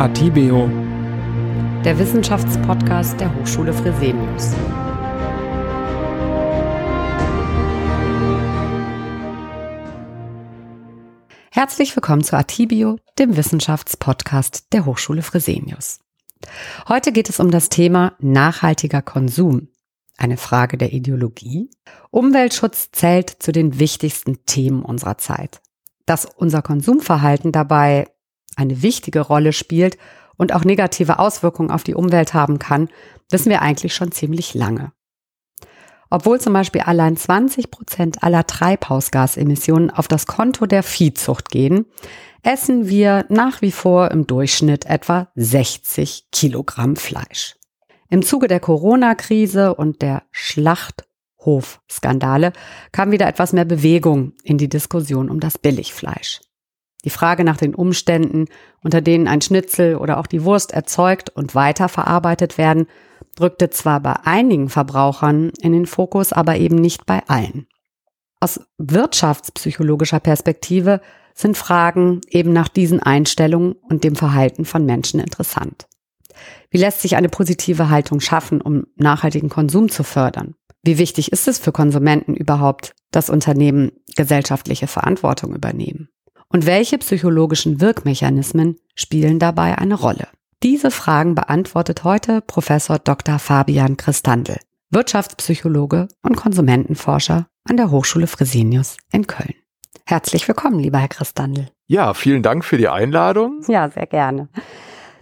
Atibeo, der Wissenschaftspodcast der Hochschule Fresenius. Herzlich willkommen zu Atibio, dem Wissenschaftspodcast der Hochschule Fresenius. Heute geht es um das Thema nachhaltiger Konsum. Eine Frage der Ideologie. Umweltschutz zählt zu den wichtigsten Themen unserer Zeit. Dass unser Konsumverhalten dabei eine wichtige Rolle spielt und auch negative Auswirkungen auf die Umwelt haben kann, wissen wir eigentlich schon ziemlich lange. Obwohl zum Beispiel allein 20 Prozent aller Treibhausgasemissionen auf das Konto der Viehzucht gehen, essen wir nach wie vor im Durchschnitt etwa 60 Kilogramm Fleisch. Im Zuge der Corona-Krise und der Schlachthofskandale kam wieder etwas mehr Bewegung in die Diskussion um das Billigfleisch. Die Frage nach den Umständen, unter denen ein Schnitzel oder auch die Wurst erzeugt und weiterverarbeitet werden, rückte zwar bei einigen Verbrauchern in den Fokus, aber eben nicht bei allen. Aus wirtschaftspsychologischer Perspektive sind Fragen eben nach diesen Einstellungen und dem Verhalten von Menschen interessant. Wie lässt sich eine positive Haltung schaffen, um nachhaltigen Konsum zu fördern? Wie wichtig ist es für Konsumenten überhaupt, dass Unternehmen gesellschaftliche Verantwortung übernehmen? Und welche psychologischen Wirkmechanismen spielen dabei eine Rolle? Diese Fragen beantwortet heute Professor Dr. Fabian Christandl, Wirtschaftspsychologe und Konsumentenforscher an der Hochschule Fresenius in Köln. Herzlich willkommen, lieber Herr Christandl. Ja, vielen Dank für die Einladung. Ja, sehr gerne.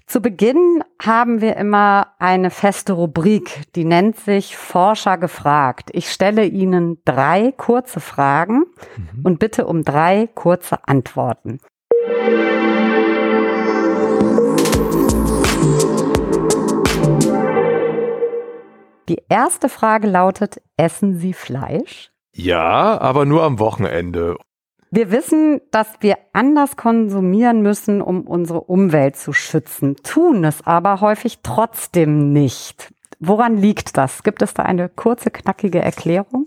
Zu Beginn haben wir immer eine feste Rubrik, die nennt sich Forscher gefragt. Ich stelle Ihnen drei kurze Fragen mhm. und bitte um drei kurze Antworten. Die erste Frage lautet, essen Sie Fleisch? Ja, aber nur am Wochenende. Wir wissen, dass wir anders konsumieren müssen, um unsere Umwelt zu schützen, tun es aber häufig trotzdem nicht. Woran liegt das? Gibt es da eine kurze, knackige Erklärung?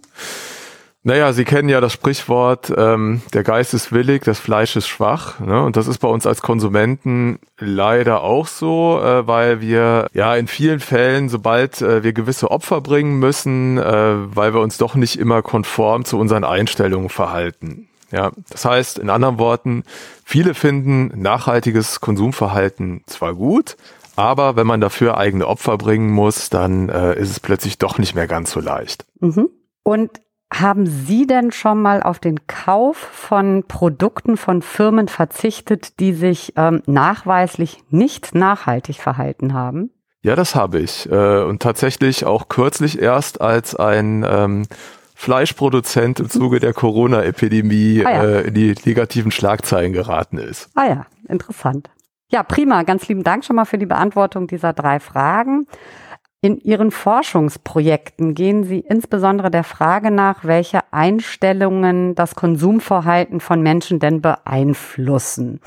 Naja, Sie kennen ja das Sprichwort, ähm, der Geist ist willig, das Fleisch ist schwach. Ne? Und das ist bei uns als Konsumenten leider auch so, äh, weil wir ja in vielen Fällen, sobald äh, wir gewisse Opfer bringen müssen, äh, weil wir uns doch nicht immer konform zu unseren Einstellungen verhalten. Ja, das heißt, in anderen Worten, viele finden nachhaltiges Konsumverhalten zwar gut, aber wenn man dafür eigene Opfer bringen muss, dann äh, ist es plötzlich doch nicht mehr ganz so leicht. Mhm. Und haben Sie denn schon mal auf den Kauf von Produkten von Firmen verzichtet, die sich ähm, nachweislich nicht nachhaltig verhalten haben? Ja, das habe ich. Äh, und tatsächlich auch kürzlich erst, als ein ähm, Fleischproduzent im Zuge der Corona-Epidemie ah ja. äh, in die negativen Schlagzeilen geraten ist. Ah ja, interessant. Ja, prima. Ganz lieben Dank schon mal für die Beantwortung dieser drei Fragen. In Ihren Forschungsprojekten gehen Sie insbesondere der Frage nach, welche Einstellungen das Konsumverhalten von Menschen denn beeinflussen.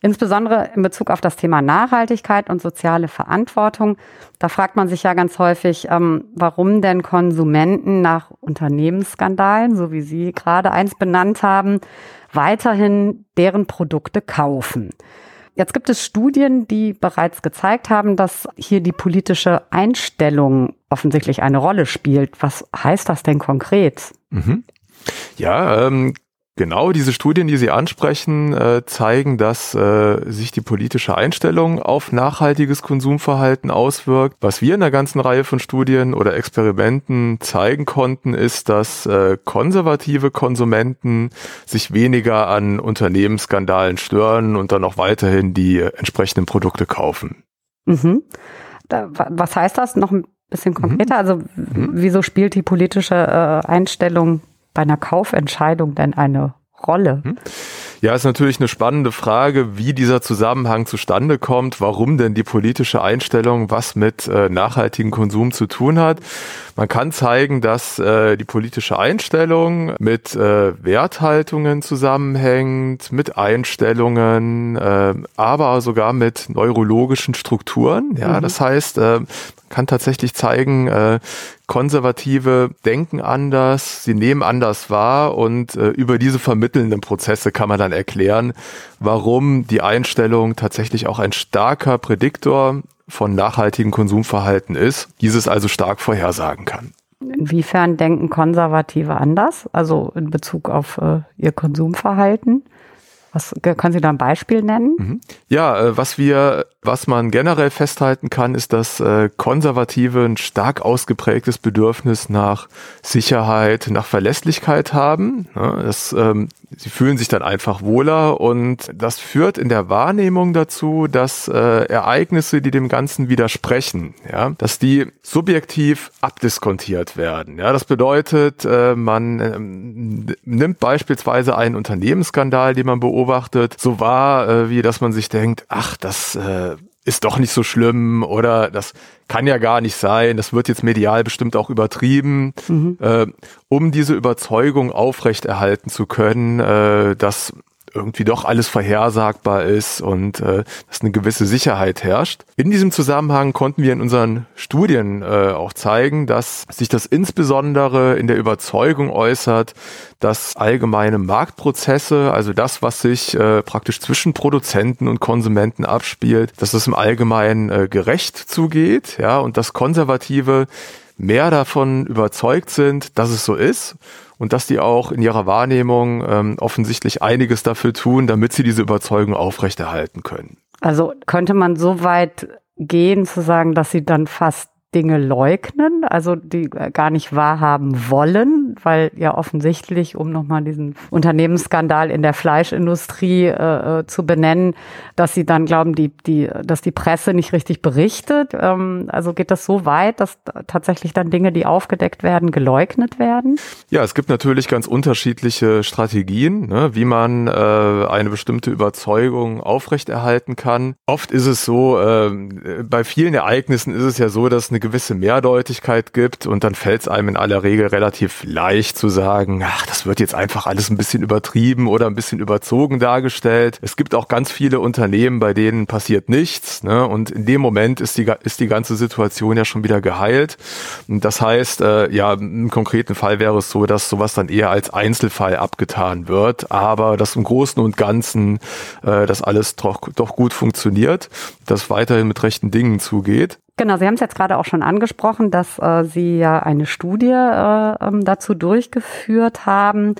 Insbesondere in Bezug auf das Thema Nachhaltigkeit und soziale Verantwortung. Da fragt man sich ja ganz häufig, ähm, warum denn Konsumenten nach Unternehmensskandalen, so wie Sie gerade eins benannt haben, weiterhin deren Produkte kaufen. Jetzt gibt es Studien, die bereits gezeigt haben, dass hier die politische Einstellung offensichtlich eine Rolle spielt. Was heißt das denn konkret? Mhm. Ja, ähm, Genau, diese Studien, die Sie ansprechen, äh, zeigen, dass äh, sich die politische Einstellung auf nachhaltiges Konsumverhalten auswirkt. Was wir in einer ganzen Reihe von Studien oder Experimenten zeigen konnten, ist, dass äh, konservative Konsumenten sich weniger an Unternehmensskandalen stören und dann auch weiterhin die entsprechenden Produkte kaufen. Mhm. Was heißt das noch ein bisschen konkreter? Mhm. Also mhm. wieso spielt die politische äh, Einstellung bei einer Kaufentscheidung denn eine Rolle? Hm? Ja, ist natürlich eine spannende Frage, wie dieser Zusammenhang zustande kommt, warum denn die politische Einstellung was mit äh, nachhaltigem Konsum zu tun hat. Man kann zeigen, dass äh, die politische Einstellung mit äh, Werthaltungen zusammenhängt, mit Einstellungen, äh, aber sogar mit neurologischen Strukturen. Ja, mhm. das heißt, äh, man kann tatsächlich zeigen, äh, Konservative denken anders, sie nehmen anders wahr und äh, über diese vermittelnden Prozesse kann man dann erklären, warum die Einstellung tatsächlich auch ein starker Prädiktor von nachhaltigem Konsumverhalten ist, dieses also stark vorhersagen kann. Inwiefern denken Konservative anders, also in Bezug auf äh, ihr Konsumverhalten? Was können Sie da ein Beispiel nennen? Mhm. Ja, äh, was wir, was man generell festhalten kann, ist, dass äh, Konservative ein stark ausgeprägtes Bedürfnis nach Sicherheit, nach Verlässlichkeit haben. Das ähm, sie fühlen sich dann einfach wohler und das führt in der Wahrnehmung dazu, dass äh, Ereignisse, die dem Ganzen widersprechen, ja, dass die subjektiv abdiskontiert werden. Ja, das bedeutet, äh, man äh, nimmt beispielsweise einen Unternehmensskandal, den man beobachtet, so wahr, äh, wie dass man sich denkt, ach, das äh, ist doch nicht so schlimm oder das kann ja gar nicht sein, das wird jetzt medial bestimmt auch übertrieben, mhm. äh, um diese Überzeugung aufrechterhalten zu können, äh, dass irgendwie doch alles vorhersagbar ist und äh, dass eine gewisse Sicherheit herrscht. In diesem Zusammenhang konnten wir in unseren Studien äh, auch zeigen, dass sich das insbesondere in der Überzeugung äußert, dass allgemeine Marktprozesse, also das, was sich äh, praktisch zwischen Produzenten und Konsumenten abspielt, dass das im Allgemeinen äh, gerecht zugeht, ja, und dass Konservative mehr davon überzeugt sind, dass es so ist und dass die auch in ihrer Wahrnehmung ähm, offensichtlich einiges dafür tun, damit sie diese Überzeugung aufrechterhalten können. Also könnte man so weit gehen zu sagen, dass sie dann fast Dinge leugnen, also die gar nicht wahrhaben wollen, weil ja offensichtlich, um nochmal diesen Unternehmensskandal in der Fleischindustrie äh, äh, zu benennen, dass sie dann glauben, die, die, dass die Presse nicht richtig berichtet. Ähm, also geht das so weit, dass tatsächlich dann Dinge, die aufgedeckt werden, geleugnet werden? Ja, es gibt natürlich ganz unterschiedliche Strategien, ne, wie man äh, eine bestimmte Überzeugung aufrechterhalten kann. Oft ist es so, äh, bei vielen Ereignissen ist es ja so, dass eine eine gewisse Mehrdeutigkeit gibt und dann fällt es einem in aller Regel relativ leicht zu sagen, ach, das wird jetzt einfach alles ein bisschen übertrieben oder ein bisschen überzogen dargestellt. Es gibt auch ganz viele Unternehmen, bei denen passiert nichts ne? und in dem Moment ist die, ist die ganze Situation ja schon wieder geheilt. Und das heißt, äh, ja, im konkreten Fall wäre es so, dass sowas dann eher als Einzelfall abgetan wird, aber dass im Großen und Ganzen äh, das alles doch, doch gut funktioniert, dass weiterhin mit rechten Dingen zugeht. Genau, Sie haben es jetzt gerade auch schon angesprochen, dass äh, Sie ja eine Studie äh, ähm, dazu durchgeführt haben,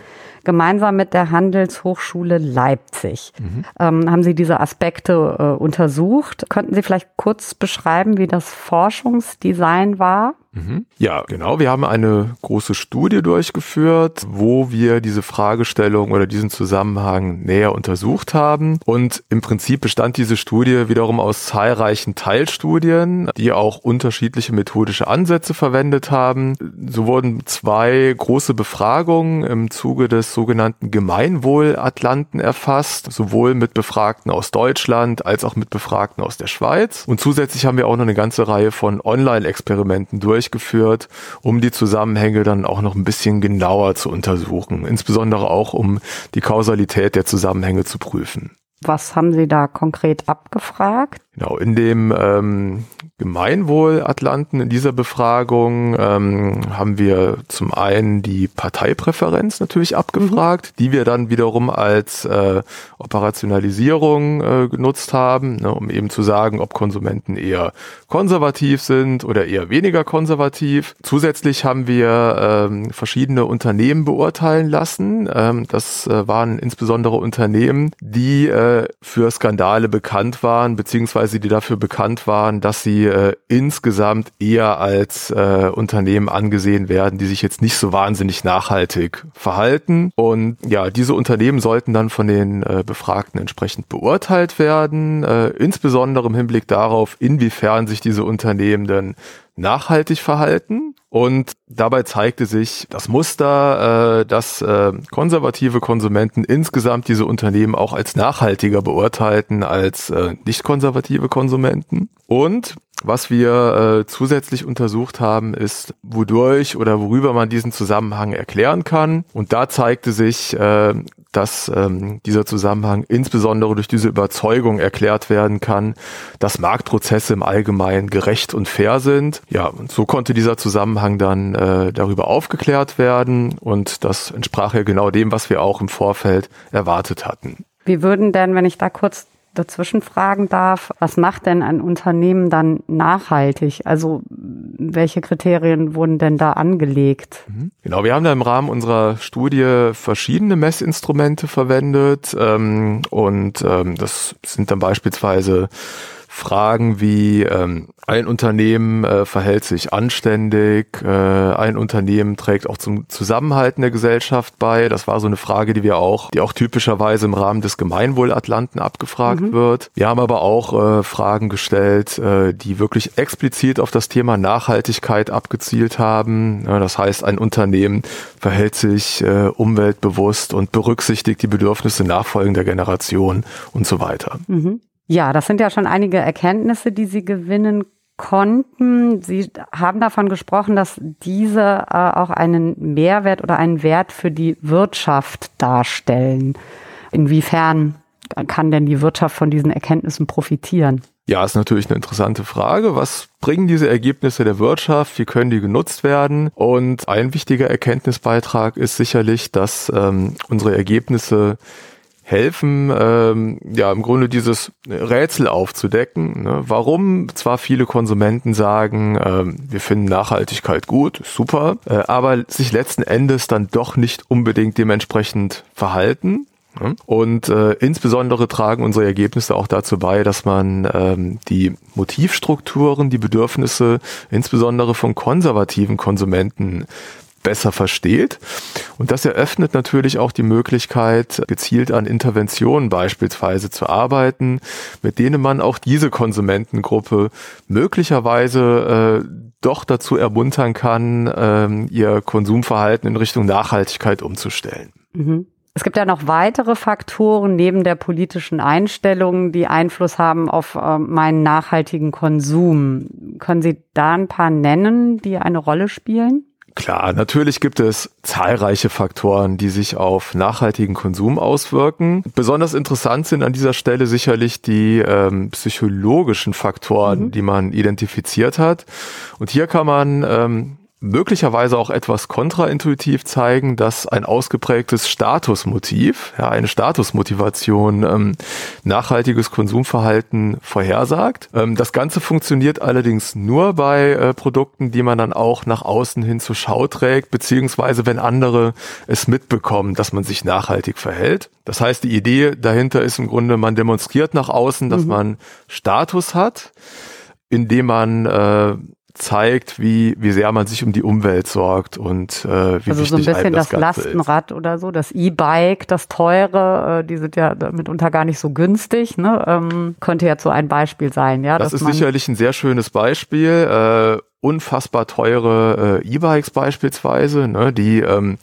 gemeinsam mit der Handelshochschule Leipzig. Mhm. Ähm, haben Sie diese Aspekte äh, untersucht? Könnten Sie vielleicht kurz beschreiben, wie das Forschungsdesign war? Mhm. Ja, genau. Wir haben eine große Studie durchgeführt, wo wir diese Fragestellung oder diesen Zusammenhang näher untersucht haben. Und im Prinzip bestand diese Studie wiederum aus zahlreichen Teilstudien, die auch unterschiedliche methodische Ansätze verwendet haben. So wurden zwei große Befragungen im Zuge des sogenannten Gemeinwohlatlanten erfasst, sowohl mit Befragten aus Deutschland als auch mit Befragten aus der Schweiz. Und zusätzlich haben wir auch noch eine ganze Reihe von Online-Experimenten durchgeführt um die Zusammenhänge dann auch noch ein bisschen genauer zu untersuchen, insbesondere auch um die Kausalität der Zusammenhänge zu prüfen. Was haben Sie da konkret abgefragt? Genau, in dem ähm, Gemeinwohl-Atlanten, in dieser Befragung, ähm, haben wir zum einen die Parteipräferenz natürlich abgefragt, mhm. die wir dann wiederum als äh, Operationalisierung äh, genutzt haben, ne, um eben zu sagen, ob Konsumenten eher konservativ sind oder eher weniger konservativ. Zusätzlich haben wir ähm, verschiedene Unternehmen beurteilen lassen. Ähm, das äh, waren insbesondere Unternehmen, die äh, für Skandale bekannt waren, beziehungsweise die dafür bekannt waren, dass sie äh, insgesamt eher als äh, Unternehmen angesehen werden, die sich jetzt nicht so wahnsinnig nachhaltig verhalten. Und ja, diese Unternehmen sollten dann von den äh, Befragten entsprechend beurteilt werden, äh, insbesondere im Hinblick darauf, inwiefern sich diese Unternehmen denn nachhaltig verhalten. Und dabei zeigte sich das Muster, äh, dass äh, konservative Konsumenten insgesamt diese Unternehmen auch als nachhaltiger beurteilten als äh, nicht konservative Konsumenten. Und was wir äh, zusätzlich untersucht haben, ist, wodurch oder worüber man diesen Zusammenhang erklären kann. Und da zeigte sich, äh, dass ähm, dieser Zusammenhang insbesondere durch diese Überzeugung erklärt werden kann, dass Marktprozesse im Allgemeinen gerecht und fair sind. Ja, und so konnte dieser Zusammenhang dann äh, darüber aufgeklärt werden und das entsprach ja genau dem, was wir auch im Vorfeld erwartet hatten. Wie würden denn, wenn ich da kurz dazwischen fragen darf, was macht denn ein Unternehmen dann nachhaltig? Also welche Kriterien wurden denn da angelegt? Mhm. Genau, wir haben da im Rahmen unserer Studie verschiedene Messinstrumente verwendet ähm, und ähm, das sind dann beispielsweise Fragen wie ähm, ein Unternehmen äh, verhält sich anständig, äh, ein Unternehmen trägt auch zum Zusammenhalten der Gesellschaft bei. Das war so eine Frage, die wir auch, die auch typischerweise im Rahmen des Gemeinwohlatlanten abgefragt mhm. wird. Wir haben aber auch äh, Fragen gestellt, äh, die wirklich explizit auf das Thema Nachhaltigkeit abgezielt haben. Ja, das heißt, ein Unternehmen verhält sich äh, umweltbewusst und berücksichtigt die Bedürfnisse nachfolgender Generationen und so weiter. Mhm. Ja, das sind ja schon einige Erkenntnisse, die Sie gewinnen konnten. Sie haben davon gesprochen, dass diese äh, auch einen Mehrwert oder einen Wert für die Wirtschaft darstellen. Inwiefern kann denn die Wirtschaft von diesen Erkenntnissen profitieren? Ja, ist natürlich eine interessante Frage. Was bringen diese Ergebnisse der Wirtschaft? Wie können die genutzt werden? Und ein wichtiger Erkenntnisbeitrag ist sicherlich, dass ähm, unsere Ergebnisse helfen, ähm, ja im Grunde dieses Rätsel aufzudecken. Ne? Warum zwar viele Konsumenten sagen, ähm, wir finden Nachhaltigkeit gut, super, äh, aber sich letzten Endes dann doch nicht unbedingt dementsprechend verhalten. Ne? Und äh, insbesondere tragen unsere Ergebnisse auch dazu bei, dass man ähm, die Motivstrukturen, die Bedürfnisse insbesondere von konservativen Konsumenten besser versteht. Und das eröffnet natürlich auch die Möglichkeit, gezielt an Interventionen beispielsweise zu arbeiten, mit denen man auch diese Konsumentengruppe möglicherweise äh, doch dazu ermuntern kann, äh, ihr Konsumverhalten in Richtung Nachhaltigkeit umzustellen. Mhm. Es gibt ja noch weitere Faktoren neben der politischen Einstellung, die Einfluss haben auf äh, meinen nachhaltigen Konsum. Können Sie da ein paar nennen, die eine Rolle spielen? Klar, natürlich gibt es zahlreiche Faktoren, die sich auf nachhaltigen Konsum auswirken. Besonders interessant sind an dieser Stelle sicherlich die ähm, psychologischen Faktoren, mhm. die man identifiziert hat. Und hier kann man ähm, möglicherweise auch etwas kontraintuitiv zeigen, dass ein ausgeprägtes Statusmotiv, ja, eine Statusmotivation ähm, nachhaltiges Konsumverhalten vorhersagt. Ähm, das Ganze funktioniert allerdings nur bei äh, Produkten, die man dann auch nach außen hin zur Schau trägt, beziehungsweise wenn andere es mitbekommen, dass man sich nachhaltig verhält. Das heißt, die Idee dahinter ist im Grunde, man demonstriert nach außen, dass mhm. man Status hat, indem man äh, zeigt, wie, wie sehr man sich um die Umwelt sorgt und äh, wie also wichtig so ein bisschen das, das Lastenrad ist. oder so, das E-Bike, das teure, äh, die sind ja mitunter gar nicht so günstig, ne? ähm, könnte ja so ein Beispiel sein, ja. Das ist sicherlich ein sehr schönes Beispiel. Äh, unfassbar teure äh, E-Bikes beispielsweise, ne, die ähm,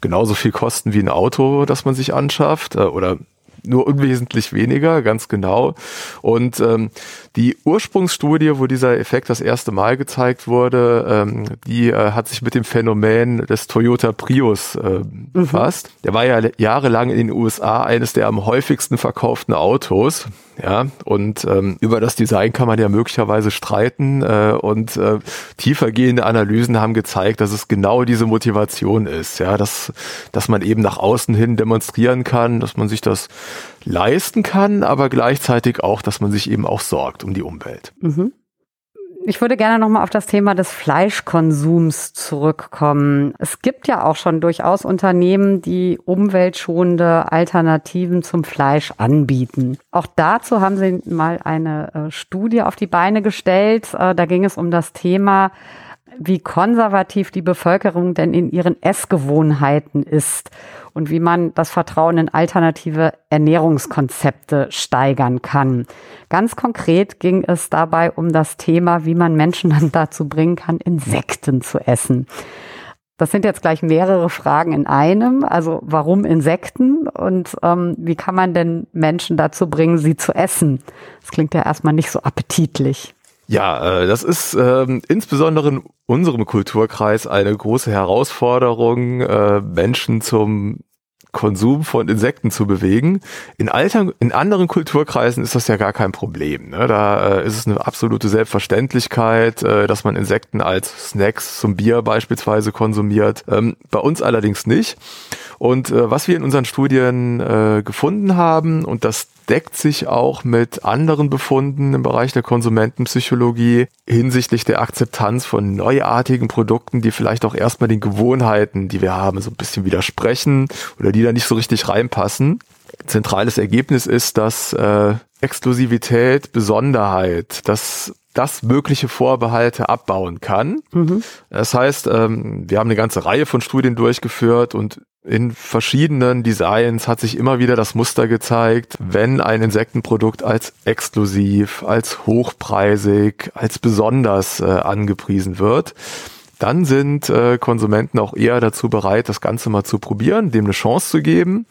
genauso viel kosten wie ein Auto, das man sich anschafft äh, oder nur unwesentlich weniger, ganz genau. Und ähm, die Ursprungsstudie, wo dieser Effekt das erste Mal gezeigt wurde, ähm, die äh, hat sich mit dem Phänomen des Toyota Prius äh, mhm. befasst. Der war ja jahrelang in den USA eines der am häufigsten verkauften Autos. Ja, und ähm, über das Design kann man ja möglicherweise streiten äh, und äh, tiefergehende Analysen haben gezeigt, dass es genau diese Motivation ist, ja, dass, dass man eben nach außen hin demonstrieren kann, dass man sich das leisten kann, aber gleichzeitig auch, dass man sich eben auch sorgt um die Umwelt. Mhm. Ich würde gerne nochmal auf das Thema des Fleischkonsums zurückkommen. Es gibt ja auch schon durchaus Unternehmen, die umweltschonende Alternativen zum Fleisch anbieten. Auch dazu haben Sie mal eine äh, Studie auf die Beine gestellt. Äh, da ging es um das Thema, wie konservativ die Bevölkerung denn in ihren Essgewohnheiten ist und wie man das Vertrauen in alternative Ernährungskonzepte steigern kann. Ganz konkret ging es dabei um das Thema, wie man Menschen dann dazu bringen kann, Insekten zu essen. Das sind jetzt gleich mehrere Fragen in einem. Also warum Insekten und ähm, wie kann man denn Menschen dazu bringen, sie zu essen? Das klingt ja erstmal nicht so appetitlich. Ja, äh, das ist ähm, insbesondere in unserem Kulturkreis eine große Herausforderung, äh, Menschen zum Konsum von Insekten zu bewegen. In, alter, in anderen Kulturkreisen ist das ja gar kein Problem. Ne? Da äh, ist es eine absolute Selbstverständlichkeit, äh, dass man Insekten als Snacks zum Bier beispielsweise konsumiert. Ähm, bei uns allerdings nicht. Und äh, was wir in unseren Studien äh, gefunden haben, und das deckt sich auch mit anderen Befunden im Bereich der Konsumentenpsychologie hinsichtlich der Akzeptanz von neuartigen Produkten, die vielleicht auch erstmal den Gewohnheiten, die wir haben, so ein bisschen widersprechen oder die da nicht so richtig reinpassen. Zentrales Ergebnis ist, dass äh, Exklusivität, Besonderheit, dass das mögliche Vorbehalte abbauen kann. Mhm. Das heißt, ähm, wir haben eine ganze Reihe von Studien durchgeführt und in verschiedenen Designs hat sich immer wieder das Muster gezeigt, wenn ein Insektenprodukt als exklusiv, als hochpreisig, als besonders äh, angepriesen wird, dann sind äh, Konsumenten auch eher dazu bereit, das Ganze mal zu probieren, dem eine Chance zu geben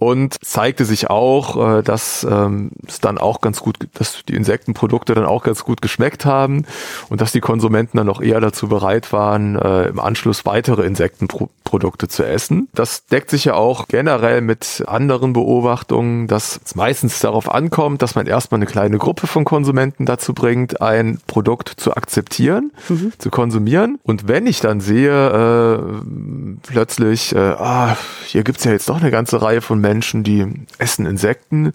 und zeigte sich auch, äh, dass ähm, es dann auch ganz gut, dass die Insektenprodukte dann auch ganz gut geschmeckt haben und dass die Konsumenten dann auch eher dazu bereit waren, äh, im Anschluss weitere Insektenprodukte zu essen. Das deckt sich ja auch generell mit anderen Beobachtungen, dass es meistens darauf ankommt, dass man erstmal eine kleine Gruppe von Konsumenten dazu bringt, ein Produkt zu akzeptieren, mhm. zu konsumieren. Und wenn ich dann sehe, äh, plötzlich, äh, ah, hier gibt's ja jetzt doch eine ganze Reihe von Menschen, die essen Insekten.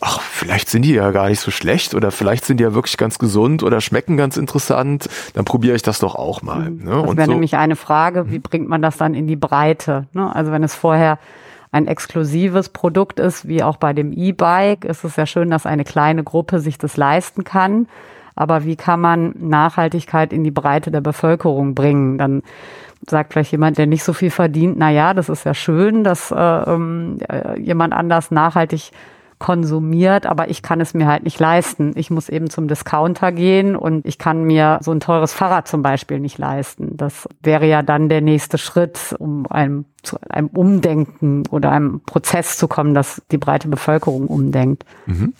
Ach, vielleicht sind die ja gar nicht so schlecht oder vielleicht sind die ja wirklich ganz gesund oder schmecken ganz interessant. Dann probiere ich das doch auch mal. Mhm. Ne? Das wäre so. nämlich eine Frage, wie bringt man das dann in die Breite? Ne? Also wenn es vorher ein exklusives Produkt ist, wie auch bei dem E-Bike, ist es ja schön, dass eine kleine Gruppe sich das leisten kann. Aber wie kann man Nachhaltigkeit in die Breite der Bevölkerung bringen? Dann sagt vielleicht jemand, der nicht so viel verdient, na ja, das ist ja schön, dass äh, ähm, äh, jemand anders nachhaltig konsumiert, aber ich kann es mir halt nicht leisten. Ich muss eben zum Discounter gehen und ich kann mir so ein teures Fahrrad zum Beispiel nicht leisten. Das wäre ja dann der nächste Schritt, um einem, zu einem Umdenken oder einem Prozess zu kommen, dass die breite Bevölkerung umdenkt. Mhm.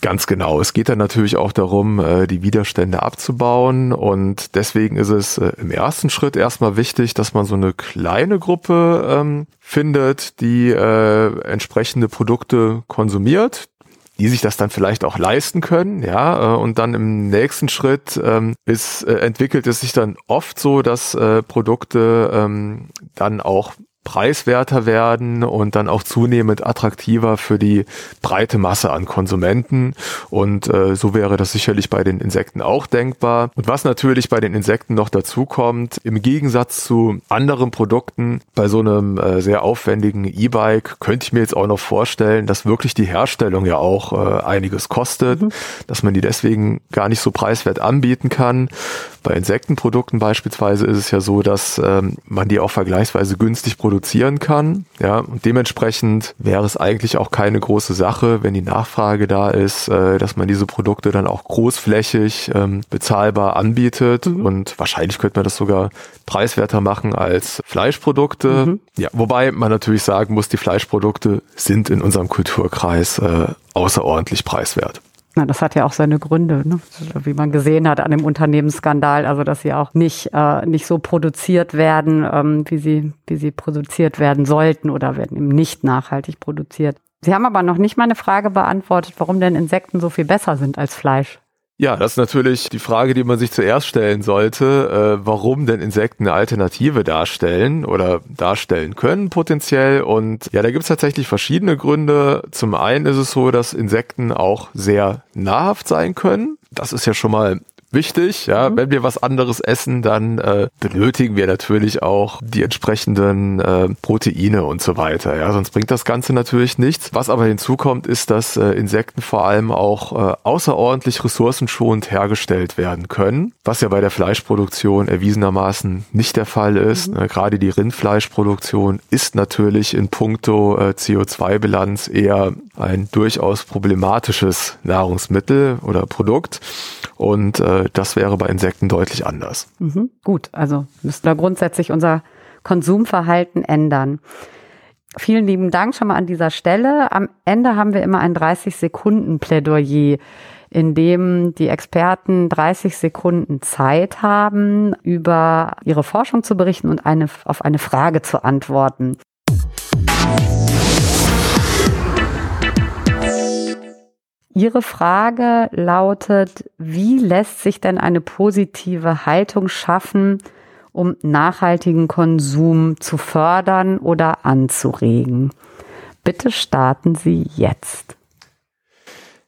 Ganz genau. Es geht dann natürlich auch darum, äh, die Widerstände abzubauen. Und deswegen ist es äh, im ersten Schritt erstmal wichtig, dass man so eine kleine Gruppe ähm, findet, die äh, entsprechende Produkte konsumiert, die sich das dann vielleicht auch leisten können, ja, äh, und dann im nächsten Schritt ähm, ist, äh, entwickelt es sich dann oft so, dass äh, Produkte ähm, dann auch preiswerter werden und dann auch zunehmend attraktiver für die breite Masse an Konsumenten. Und äh, so wäre das sicherlich bei den Insekten auch denkbar. Und was natürlich bei den Insekten noch dazu kommt, im Gegensatz zu anderen Produkten, bei so einem äh, sehr aufwendigen E-Bike könnte ich mir jetzt auch noch vorstellen, dass wirklich die Herstellung ja auch äh, einiges kostet, mhm. dass man die deswegen gar nicht so preiswert anbieten kann. Bei Insektenprodukten beispielsweise ist es ja so, dass ähm, man die auch vergleichsweise günstig produzieren kann. Ja, und dementsprechend wäre es eigentlich auch keine große Sache, wenn die Nachfrage da ist, äh, dass man diese Produkte dann auch großflächig ähm, bezahlbar anbietet. Mhm. Und wahrscheinlich könnte man das sogar preiswerter machen als Fleischprodukte. Mhm. Ja, wobei man natürlich sagen muss, die Fleischprodukte sind in unserem Kulturkreis äh, außerordentlich preiswert. Na, das hat ja auch seine Gründe, ne? wie man gesehen hat an dem Unternehmensskandal, also dass sie auch nicht, äh, nicht so produziert werden, ähm, wie, sie, wie sie produziert werden sollten oder werden eben nicht nachhaltig produziert. Sie haben aber noch nicht mal eine Frage beantwortet, warum denn Insekten so viel besser sind als Fleisch. Ja, das ist natürlich die Frage, die man sich zuerst stellen sollte, äh, warum denn Insekten eine Alternative darstellen oder darstellen können potenziell. Und ja, da gibt es tatsächlich verschiedene Gründe. Zum einen ist es so, dass Insekten auch sehr nahrhaft sein können. Das ist ja schon mal wichtig. Ja, mhm. wenn wir was anderes essen, dann äh, benötigen wir natürlich auch die entsprechenden äh, Proteine und so weiter. Ja, sonst bringt das Ganze natürlich nichts. Was aber hinzukommt, ist, dass äh, Insekten vor allem auch äh, außerordentlich ressourcenschonend hergestellt werden können, was ja bei der Fleischproduktion erwiesenermaßen nicht der Fall ist. Mhm. Äh, gerade die Rindfleischproduktion ist natürlich in puncto äh, CO2-Bilanz eher ein durchaus problematisches Nahrungsmittel oder Produkt. Und äh, das wäre bei Insekten deutlich anders. Mhm, gut, also müssen wir grundsätzlich unser Konsumverhalten ändern. Vielen lieben Dank schon mal an dieser Stelle. Am Ende haben wir immer ein 30-Sekunden-Plädoyer, in dem die Experten 30 Sekunden Zeit haben, über ihre Forschung zu berichten und eine, auf eine Frage zu antworten. Ihre Frage lautet, wie lässt sich denn eine positive Haltung schaffen, um nachhaltigen Konsum zu fördern oder anzuregen? Bitte starten Sie jetzt.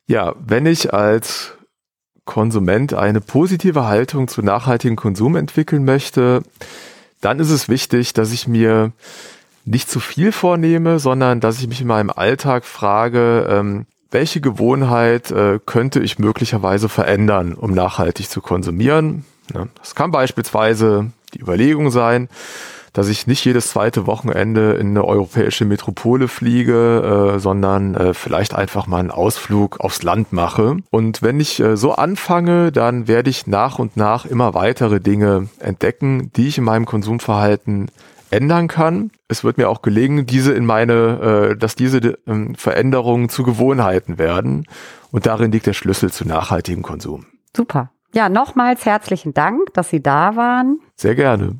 Ja, wenn ich als Konsument eine positive Haltung zu nachhaltigem Konsum entwickeln möchte, dann ist es wichtig, dass ich mir nicht zu viel vornehme, sondern dass ich mich in meinem Alltag frage, ähm, welche Gewohnheit äh, könnte ich möglicherweise verändern, um nachhaltig zu konsumieren? Ja, das kann beispielsweise die Überlegung sein, dass ich nicht jedes zweite Wochenende in eine europäische Metropole fliege, äh, sondern äh, vielleicht einfach mal einen Ausflug aufs Land mache. Und wenn ich äh, so anfange, dann werde ich nach und nach immer weitere Dinge entdecken, die ich in meinem Konsumverhalten ändern kann. Es wird mir auch gelingen, diese in meine, äh, dass diese äh, Veränderungen zu Gewohnheiten werden. Und darin liegt der Schlüssel zu nachhaltigem Konsum. Super. Ja, nochmals herzlichen Dank, dass Sie da waren. Sehr gerne.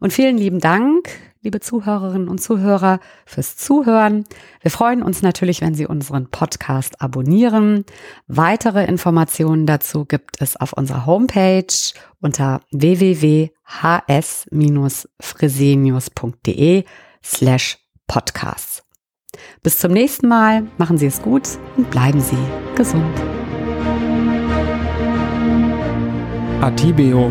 Und vielen lieben Dank, liebe Zuhörerinnen und Zuhörer, fürs Zuhören. Wir freuen uns natürlich, wenn Sie unseren Podcast abonnieren. Weitere Informationen dazu gibt es auf unserer Homepage unter www.hs-fresenius.de slash podcasts. Bis zum nächsten Mal, machen Sie es gut und bleiben Sie gesund. Atibeo